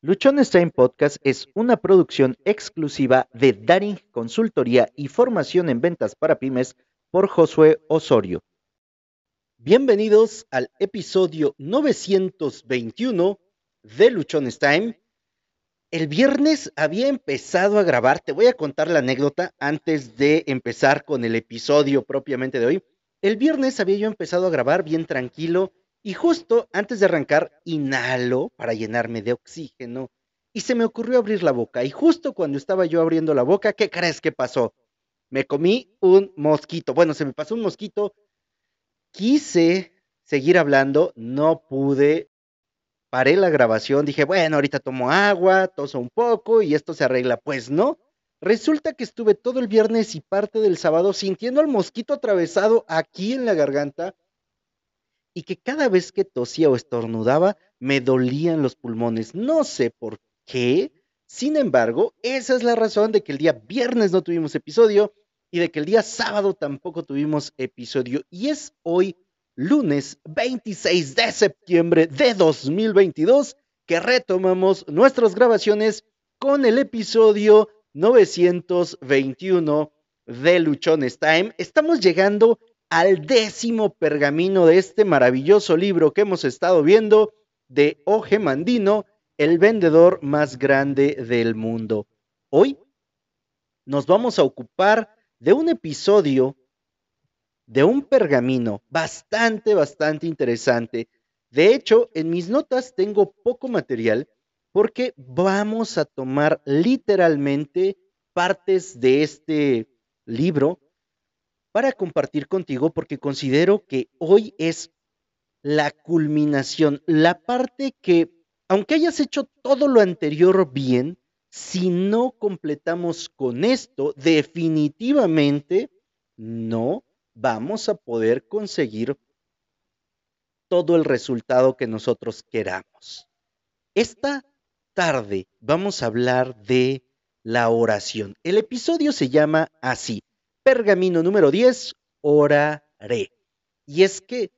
Luchones Time Podcast es una producción exclusiva de Daring Consultoría y Formación en Ventas para Pymes por Josué Osorio. Bienvenidos al episodio 921 de Luchones Time. El viernes había empezado a grabar, te voy a contar la anécdota antes de empezar con el episodio propiamente de hoy. El viernes había yo empezado a grabar bien tranquilo y justo antes de arrancar, inhalo para llenarme de oxígeno y se me ocurrió abrir la boca. Y justo cuando estaba yo abriendo la boca, ¿qué crees que pasó? Me comí un mosquito. Bueno, se me pasó un mosquito. Quise seguir hablando, no pude. Paré la grabación, dije, bueno, ahorita tomo agua, toso un poco y esto se arregla. Pues no. Resulta que estuve todo el viernes y parte del sábado sintiendo al mosquito atravesado aquí en la garganta y que cada vez que tosía o estornudaba me dolían los pulmones. No sé por qué. Sin embargo, esa es la razón de que el día viernes no tuvimos episodio y de que el día sábado tampoco tuvimos episodio. Y es hoy, lunes 26 de septiembre de 2022, que retomamos nuestras grabaciones con el episodio 921 de Luchones Time. Estamos llegando al décimo pergamino de este maravilloso libro que hemos estado viendo de Oje Mandino, el vendedor más grande del mundo. Hoy nos vamos a ocupar de un episodio de un pergamino bastante, bastante interesante. De hecho, en mis notas tengo poco material porque vamos a tomar literalmente partes de este libro para compartir contigo porque considero que hoy es la culminación, la parte que, aunque hayas hecho todo lo anterior bien, si no completamos con esto, definitivamente no vamos a poder conseguir todo el resultado que nosotros queramos. Esta tarde vamos a hablar de la oración. El episodio se llama así, pergamino número 10, oraré. Y es que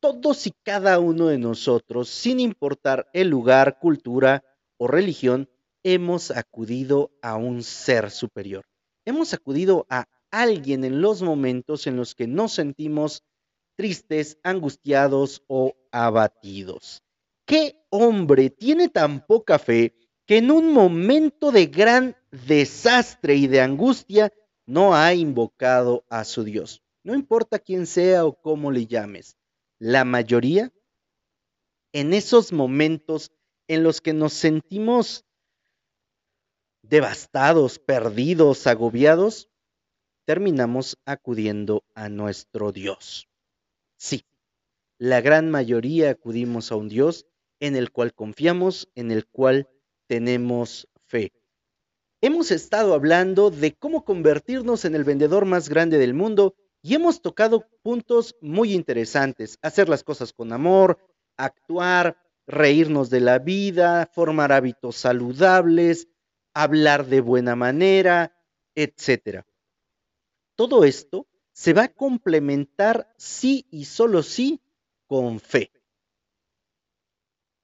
todos y cada uno de nosotros, sin importar el lugar, cultura o religión, hemos acudido a un ser superior. Hemos acudido a alguien en los momentos en los que nos sentimos tristes, angustiados o abatidos. ¿Qué hombre tiene tan poca fe que en un momento de gran desastre y de angustia no ha invocado a su Dios. No importa quién sea o cómo le llames. La mayoría, en esos momentos en los que nos sentimos devastados, perdidos, agobiados, terminamos acudiendo a nuestro Dios. Sí, la gran mayoría acudimos a un Dios en el cual confiamos, en el cual tenemos fe. Hemos estado hablando de cómo convertirnos en el vendedor más grande del mundo y hemos tocado puntos muy interesantes. Hacer las cosas con amor, actuar, reírnos de la vida, formar hábitos saludables, hablar de buena manera, etc. Todo esto se va a complementar sí y solo sí con fe.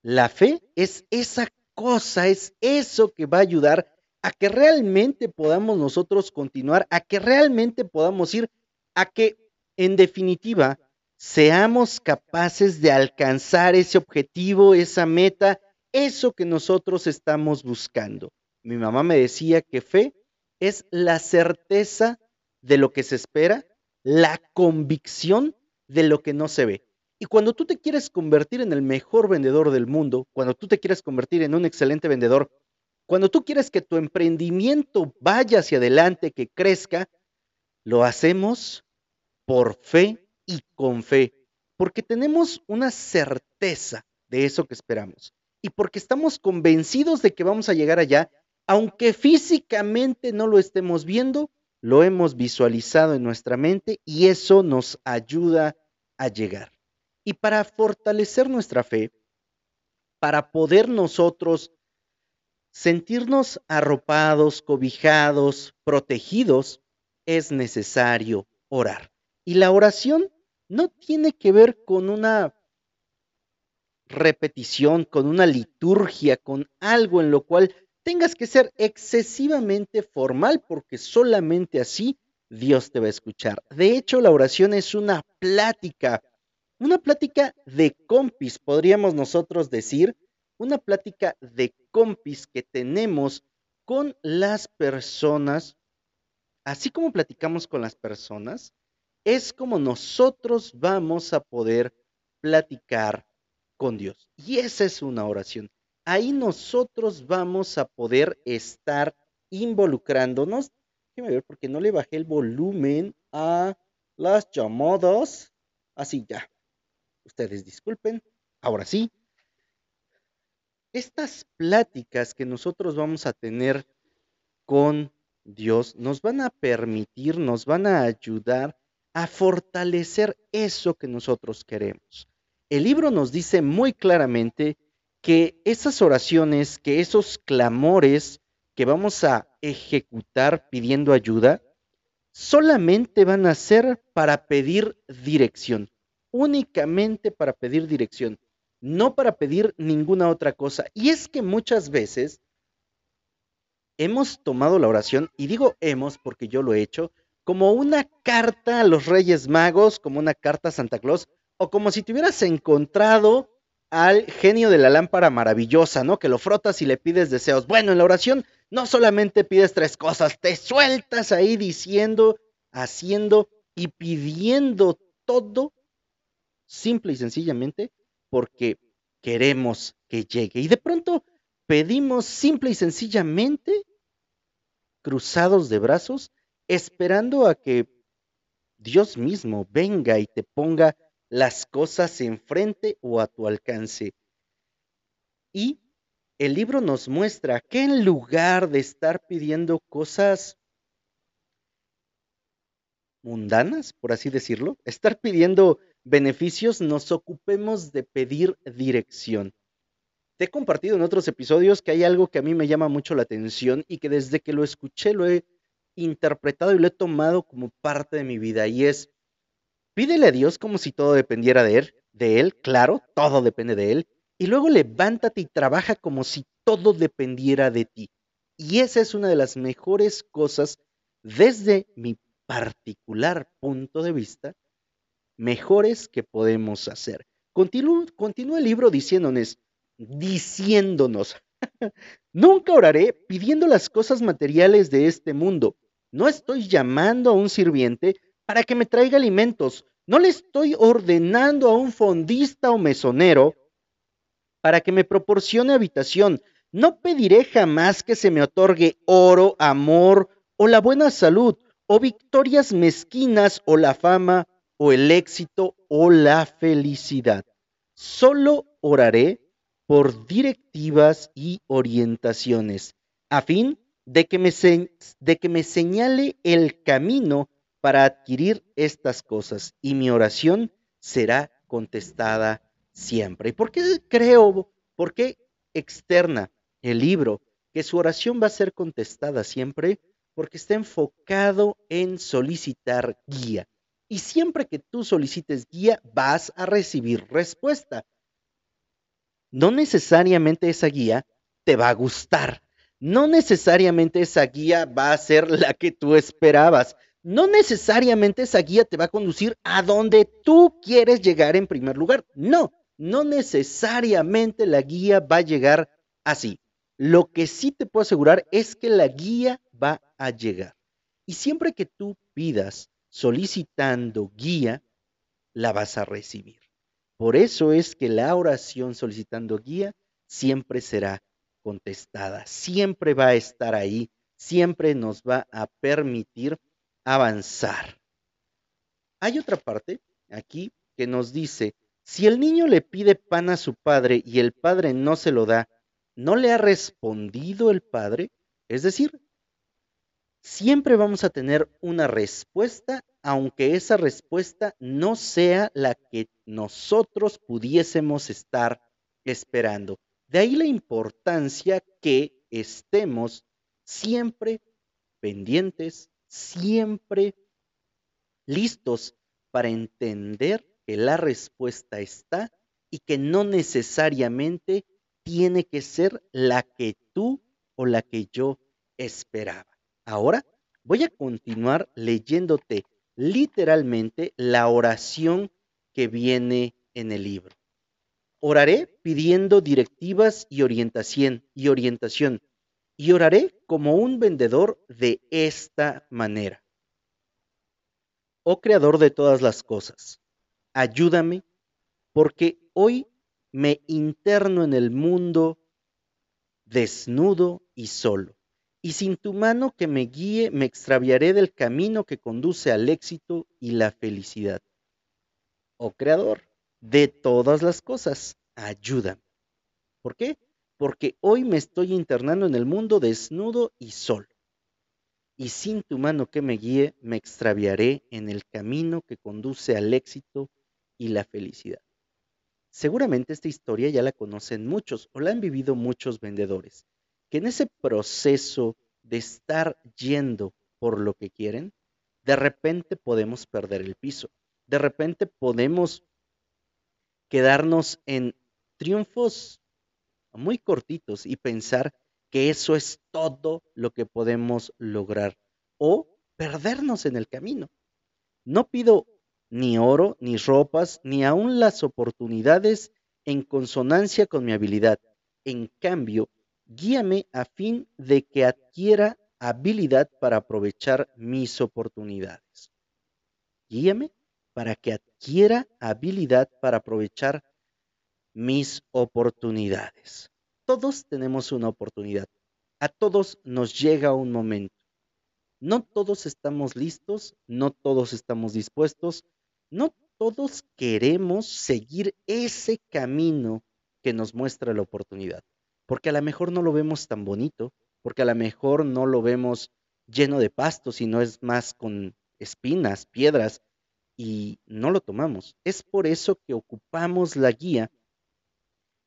La fe es esa cosa, es eso que va a ayudar a que realmente podamos nosotros continuar, a que realmente podamos ir, a que en definitiva seamos capaces de alcanzar ese objetivo, esa meta, eso que nosotros estamos buscando. Mi mamá me decía que fe es la certeza de lo que se espera, la convicción de lo que no se ve. Y cuando tú te quieres convertir en el mejor vendedor del mundo, cuando tú te quieres convertir en un excelente vendedor, cuando tú quieres que tu emprendimiento vaya hacia adelante, que crezca, lo hacemos por fe y con fe, porque tenemos una certeza de eso que esperamos y porque estamos convencidos de que vamos a llegar allá, aunque físicamente no lo estemos viendo, lo hemos visualizado en nuestra mente y eso nos ayuda a llegar. Y para fortalecer nuestra fe, para poder nosotros sentirnos arropados, cobijados, protegidos, es necesario orar. Y la oración no tiene que ver con una repetición, con una liturgia, con algo en lo cual tengas que ser excesivamente formal, porque solamente así Dios te va a escuchar. De hecho, la oración es una plática, una plática de compis, podríamos nosotros decir, una plática de compis que tenemos con las personas, así como platicamos con las personas, es como nosotros vamos a poder platicar con Dios. Y esa es una oración. Ahí nosotros vamos a poder estar involucrándonos. Déjeme ver porque no le bajé el volumen a las llamadas. Así ya. Ustedes disculpen. Ahora sí. Estas pláticas que nosotros vamos a tener con Dios nos van a permitir, nos van a ayudar a fortalecer eso que nosotros queremos. El libro nos dice muy claramente que esas oraciones, que esos clamores que vamos a ejecutar pidiendo ayuda, solamente van a ser para pedir dirección, únicamente para pedir dirección, no para pedir ninguna otra cosa. Y es que muchas veces hemos tomado la oración, y digo hemos porque yo lo he hecho, como una carta a los Reyes Magos, como una carta a Santa Claus, o como si te hubieras encontrado al genio de la lámpara maravillosa, ¿no? Que lo frotas y le pides deseos. Bueno, en la oración no solamente pides tres cosas, te sueltas ahí diciendo, haciendo y pidiendo todo, simple y sencillamente, porque queremos que llegue. Y de pronto pedimos simple y sencillamente, cruzados de brazos, esperando a que Dios mismo venga y te ponga las cosas enfrente o a tu alcance. Y el libro nos muestra que en lugar de estar pidiendo cosas mundanas, por así decirlo, estar pidiendo beneficios, nos ocupemos de pedir dirección. Te he compartido en otros episodios que hay algo que a mí me llama mucho la atención y que desde que lo escuché lo he interpretado y lo he tomado como parte de mi vida y es Pídele a Dios como si todo dependiera de él, de él, claro, todo depende de él, y luego levántate y trabaja como si todo dependiera de ti. Y esa es una de las mejores cosas desde mi particular punto de vista, mejores que podemos hacer. Continúa, el libro diciéndonos, diciéndonos, nunca oraré pidiendo las cosas materiales de este mundo. No estoy llamando a un sirviente para que me traiga alimentos. No le estoy ordenando a un fondista o mesonero para que me proporcione habitación. No pediré jamás que se me otorgue oro, amor o la buena salud, o victorias mezquinas, o la fama, o el éxito, o la felicidad. Solo oraré por directivas y orientaciones, a fin de que me, de que me señale el camino para adquirir estas cosas y mi oración será contestada siempre. ¿Y por qué creo, por qué externa el libro que su oración va a ser contestada siempre? Porque está enfocado en solicitar guía. Y siempre que tú solicites guía, vas a recibir respuesta. No necesariamente esa guía te va a gustar. No necesariamente esa guía va a ser la que tú esperabas no necesariamente esa guía te va a conducir a donde tú quieres llegar en primer lugar. No, no necesariamente la guía va a llegar así. Lo que sí te puedo asegurar es que la guía va a llegar. Y siempre que tú pidas solicitando guía, la vas a recibir. Por eso es que la oración solicitando guía siempre será contestada, siempre va a estar ahí, siempre nos va a permitir avanzar. Hay otra parte aquí que nos dice, si el niño le pide pan a su padre y el padre no se lo da, ¿no le ha respondido el padre? Es decir, siempre vamos a tener una respuesta, aunque esa respuesta no sea la que nosotros pudiésemos estar esperando. De ahí la importancia que estemos siempre pendientes, siempre listos para entender que la respuesta está y que no necesariamente tiene que ser la que tú o la que yo esperaba. Ahora voy a continuar leyéndote literalmente la oración que viene en el libro. Oraré pidiendo directivas y orientación, y y oraré como un vendedor de esta manera. Oh Creador de todas las cosas, ayúdame porque hoy me interno en el mundo desnudo y solo y sin tu mano que me guíe me extraviaré del camino que conduce al éxito y la felicidad. Oh Creador de todas las cosas, ayúdame. ¿Por qué? Porque hoy me estoy internando en el mundo desnudo y solo. Y sin tu mano que me guíe, me extraviaré en el camino que conduce al éxito y la felicidad. Seguramente esta historia ya la conocen muchos o la han vivido muchos vendedores que en ese proceso de estar yendo por lo que quieren, de repente podemos perder el piso. De repente podemos quedarnos en triunfos muy cortitos y pensar que eso es todo lo que podemos lograr o perdernos en el camino. No pido ni oro, ni ropas, ni aún las oportunidades en consonancia con mi habilidad. En cambio, Guíame a fin de que adquiera habilidad para aprovechar mis oportunidades. Guíame para que adquiera habilidad para aprovechar mis oportunidades. Todos tenemos una oportunidad. A todos nos llega un momento. No todos estamos listos, no todos estamos dispuestos, no todos queremos seguir ese camino que nos muestra la oportunidad porque a lo mejor no lo vemos tan bonito, porque a lo mejor no lo vemos lleno de pasto, sino es más con espinas, piedras, y no lo tomamos. Es por eso que ocupamos la guía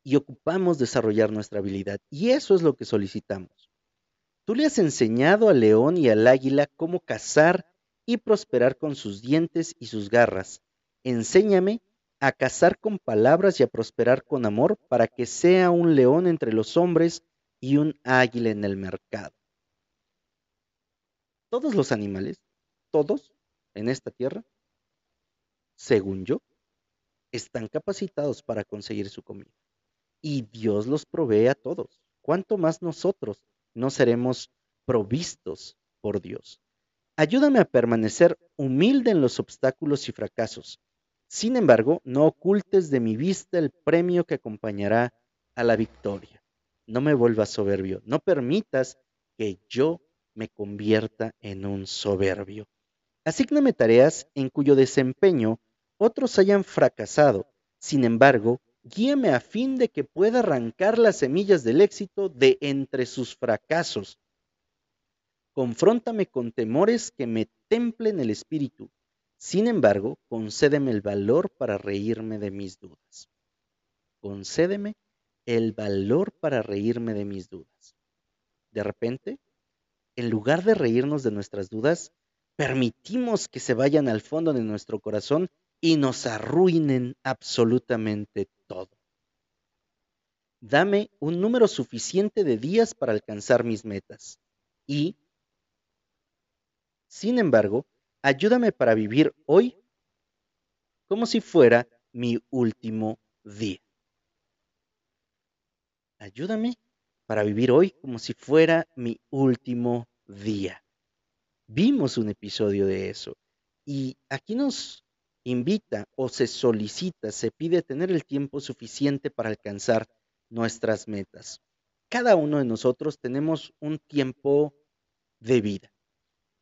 y ocupamos desarrollar nuestra habilidad. Y eso es lo que solicitamos. Tú le has enseñado al león y al águila cómo cazar y prosperar con sus dientes y sus garras. Enséñame a cazar con palabras y a prosperar con amor, para que sea un león entre los hombres y un águila en el mercado. Todos los animales, todos en esta tierra, según yo, están capacitados para conseguir su comida. Y Dios los provee a todos. ¿Cuánto más nosotros no seremos provistos por Dios? Ayúdame a permanecer humilde en los obstáculos y fracasos sin embargo, no ocultes de mi vista el premio que acompañará a la victoria. No me vuelvas soberbio, no permitas que yo me convierta en un soberbio. Asígname tareas en cuyo desempeño otros hayan fracasado. Sin embargo, guíame a fin de que pueda arrancar las semillas del éxito de entre sus fracasos. Confróntame con temores que me templen el espíritu sin embargo, concédeme el valor para reírme de mis dudas. Concédeme el valor para reírme de mis dudas. De repente, en lugar de reírnos de nuestras dudas, permitimos que se vayan al fondo de nuestro corazón y nos arruinen absolutamente todo. Dame un número suficiente de días para alcanzar mis metas. Y, sin embargo, ayúdame para vivir hoy como si fuera mi último día. Ayúdame para vivir hoy como si fuera mi último día. Vimos un episodio de eso y aquí nos invita o se solicita, se pide tener el tiempo suficiente para alcanzar nuestras metas. Cada uno de nosotros tenemos un tiempo de vida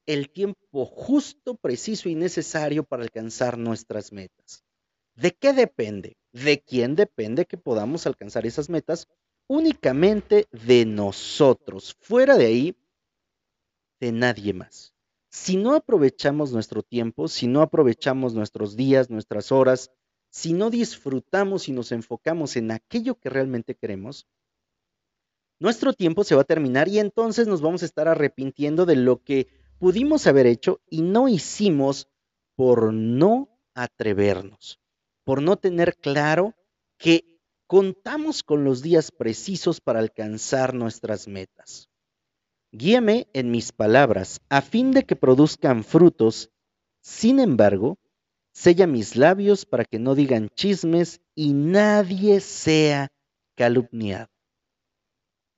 el tiempo justo, preciso y necesario para alcanzar nuestras metas. ¿De qué depende? ¿De quién depende que podamos alcanzar esas metas? Únicamente de nosotros. Fuera de ahí, de nadie más. Si no aprovechamos nuestro tiempo, si no aprovechamos nuestros días, nuestras horas, si no disfrutamos y nos enfocamos en aquello que realmente queremos, nuestro tiempo se va a terminar y entonces nos vamos a estar arrepintiendo de lo que pudimos haber hecho y no hicimos por no atrevernos, por no tener claro que contamos con los días precisos para alcanzar nuestras metas. Guíame en mis palabras a fin de que produzcan frutos. Sin embargo, sella mis labios para que no digan chismes y nadie sea calumniado.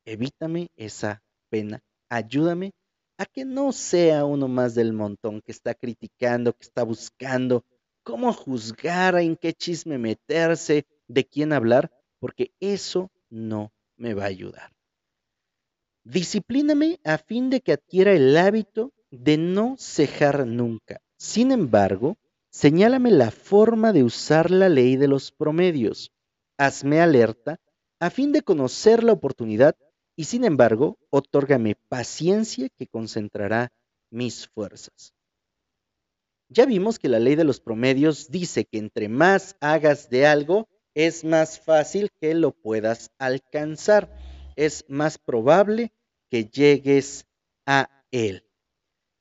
Evítame esa pena. Ayúdame a que no sea uno más del montón que está criticando, que está buscando cómo juzgar, en qué chisme meterse, de quién hablar, porque eso no me va a ayudar. Disciplíname a fin de que adquiera el hábito de no cejar nunca. Sin embargo, señálame la forma de usar la ley de los promedios. Hazme alerta a fin de conocer la oportunidad y sin embargo, otórgame paciencia que concentrará mis fuerzas. Ya vimos que la ley de los promedios dice que entre más hagas de algo, es más fácil que lo puedas alcanzar. Es más probable que llegues a él.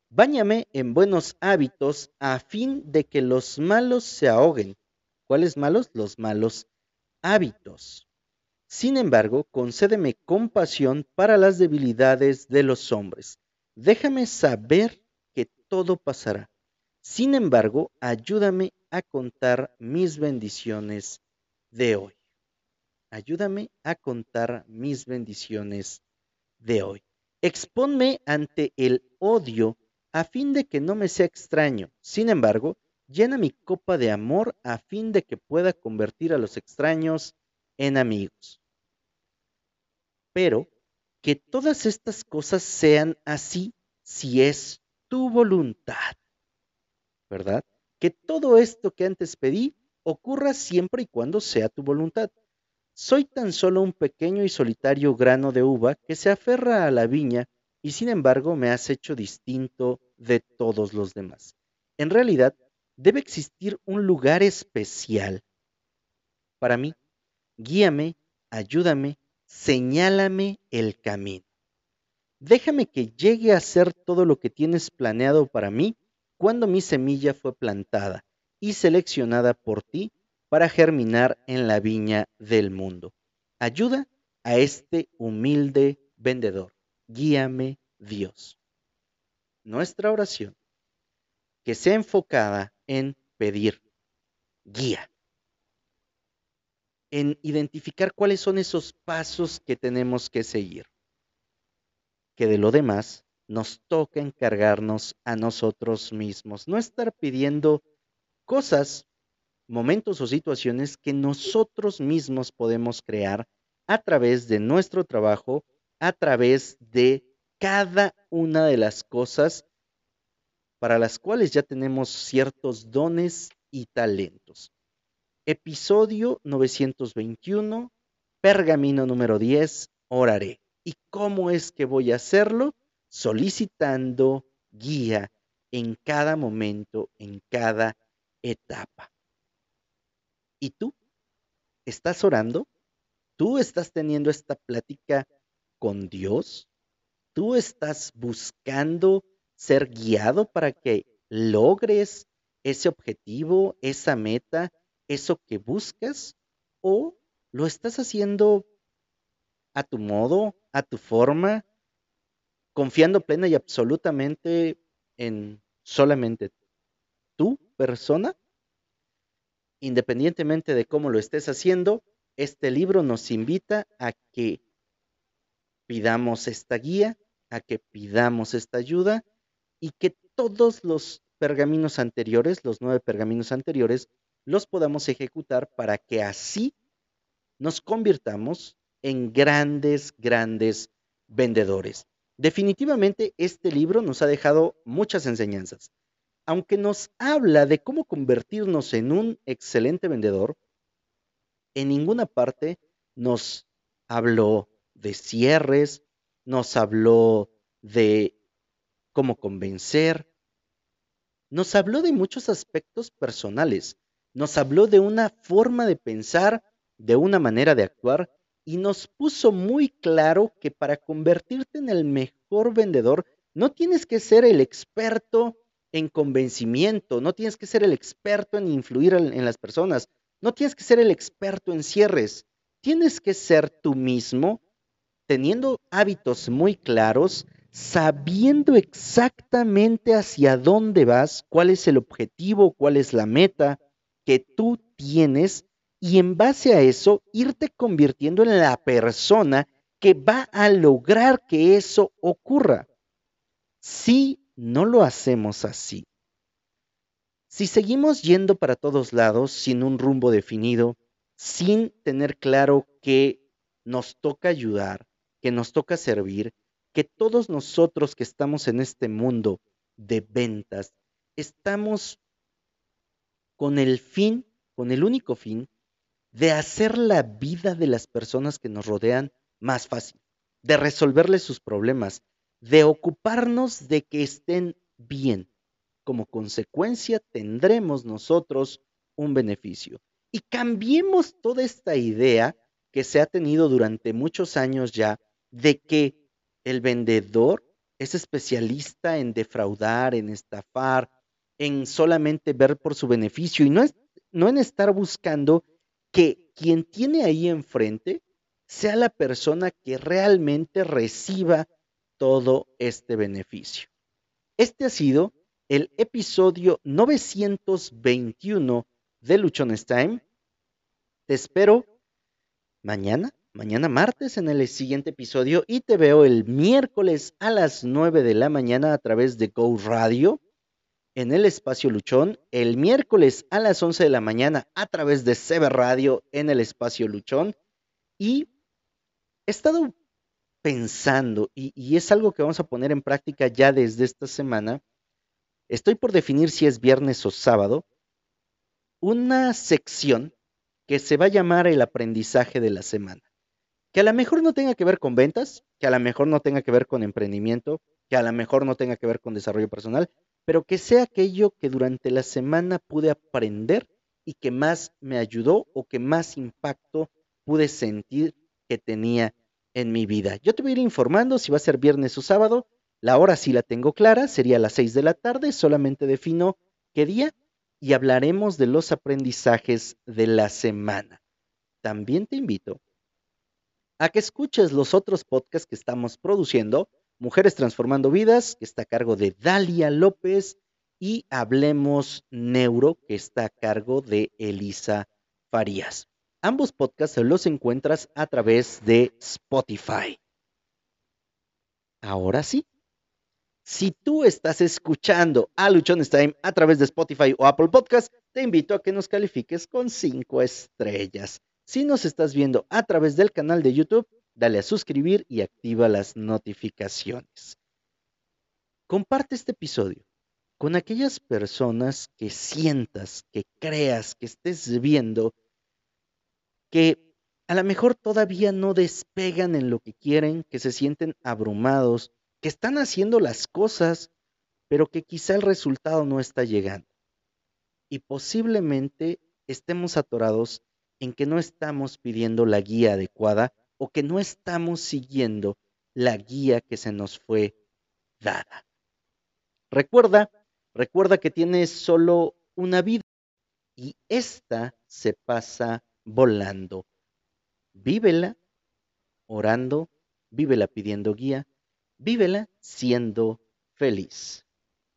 Báñame en buenos hábitos a fin de que los malos se ahoguen. ¿Cuáles malos? Los malos hábitos. Sin embargo, concédeme compasión para las debilidades de los hombres. Déjame saber que todo pasará. Sin embargo, ayúdame a contar mis bendiciones de hoy. Ayúdame a contar mis bendiciones de hoy. Expónme ante el odio a fin de que no me sea extraño. Sin embargo, llena mi copa de amor a fin de que pueda convertir a los extraños en amigos. Pero que todas estas cosas sean así si es tu voluntad. ¿Verdad? Que todo esto que antes pedí ocurra siempre y cuando sea tu voluntad. Soy tan solo un pequeño y solitario grano de uva que se aferra a la viña y sin embargo me has hecho distinto de todos los demás. En realidad, debe existir un lugar especial para mí guíame, ayúdame, señálame el camino. Déjame que llegue a ser todo lo que tienes planeado para mí cuando mi semilla fue plantada y seleccionada por ti para germinar en la viña del mundo. Ayuda a este humilde vendedor. Guíame Dios. Nuestra oración, que sea enfocada en pedir guía en identificar cuáles son esos pasos que tenemos que seguir. Que de lo demás nos toca encargarnos a nosotros mismos, no estar pidiendo cosas, momentos o situaciones que nosotros mismos podemos crear a través de nuestro trabajo, a través de cada una de las cosas para las cuales ya tenemos ciertos dones y talentos. Episodio 921, pergamino número 10, oraré. ¿Y cómo es que voy a hacerlo? Solicitando guía en cada momento, en cada etapa. ¿Y tú? ¿Estás orando? ¿Tú estás teniendo esta plática con Dios? ¿Tú estás buscando ser guiado para que logres ese objetivo, esa meta, eso que buscas o lo estás haciendo a tu modo, a tu forma, confiando plena y absolutamente en solamente tu persona? Independientemente de cómo lo estés haciendo, este libro nos invita a que pidamos esta guía, a que pidamos esta ayuda y que todos los pergaminos anteriores, los nueve pergaminos anteriores, los podamos ejecutar para que así nos convirtamos en grandes, grandes vendedores. Definitivamente este libro nos ha dejado muchas enseñanzas. Aunque nos habla de cómo convertirnos en un excelente vendedor, en ninguna parte nos habló de cierres, nos habló de cómo convencer, nos habló de muchos aspectos personales, nos habló de una forma de pensar, de una manera de actuar y nos puso muy claro que para convertirte en el mejor vendedor no tienes que ser el experto en convencimiento, no tienes que ser el experto en influir en las personas, No tienes que ser el experto en cierres. Tienes que ser tú mismo, teniendo hábitos muy claros, sabiendo exactamente hacia dónde vas, cuál es el objetivo, cuál es la meta que tú tienes y en base a eso irte convirtiendo en la persona que va a lograr que eso ocurra. Si no lo hacemos así, si seguimos yendo para todos lados sin un rumbo definido, sin tener claro que nos toca ayudar, que nos toca servir, que todos nosotros que estamos en este mundo de ventas, estamos con el fin, con el único fin, de hacer la vida de las personas que nos rodean más fácil, de resolverles sus problemas, de ocuparnos de que estén bien. Como consecuencia tendremos nosotros un beneficio. Y cambiemos toda esta idea que se ha tenido durante muchos años ya de que el vendedor es especialista en defraudar, en estafar, en solamente ver por su beneficio y no, es, no en estar buscando que quien tiene ahí enfrente sea la persona que realmente reciba todo este beneficio. Este ha sido el episodio 921 de Luchones Time. Te espero mañana mañana martes en el siguiente episodio y te veo el miércoles a las 9 de la mañana a través de Go Radio en el espacio Luchón, el miércoles a las 11 de la mañana a través de Sever Radio en el espacio Luchón y he estado pensando y, y es algo que vamos a poner en práctica ya desde esta semana. Estoy por definir si es viernes o sábado, una sección que se va a llamar el aprendizaje de la semana que a lo mejor no tenga que ver con ventas, que a lo mejor no tenga que ver con emprendimiento, que a lo mejor no tenga que ver con desarrollo personal, pero que sea aquello que durante la semana pude aprender y que más me ayudó o que más impacto pude sentir que tenía en mi vida. Yo te voy a ir informando si va a ser viernes o sábado. La hora sí la tengo clara, sería a las 6 de la tarde, solamente defino qué día y hablaremos de los aprendizajes de la semana. También te invito a que escuches los otros podcasts que estamos produciendo. Mujeres Transformando Vidas, que está a cargo de Dalia López, y Hablemos Neuro, que está a cargo de Elisa Farías. Ambos podcasts los encuentras a través de Spotify. Ahora sí, si tú estás escuchando a Luchones Time a través de Spotify o Apple Podcast, te invito a que nos califiques con cinco estrellas. Si nos estás viendo a través del canal de YouTube, dale a suscribir y activa las notificaciones. Comparte este episodio con aquellas personas que sientas, que creas, que estés viendo, que a lo mejor todavía no despegan en lo que quieren, que se sienten abrumados, que están haciendo las cosas, pero que quizá el resultado no está llegando. Y posiblemente estemos atorados en que no estamos pidiendo la guía adecuada o que no estamos siguiendo la guía que se nos fue dada. Recuerda, recuerda que tienes solo una vida y esta se pasa volando. Vívela orando, vívela pidiendo guía, vívela siendo feliz.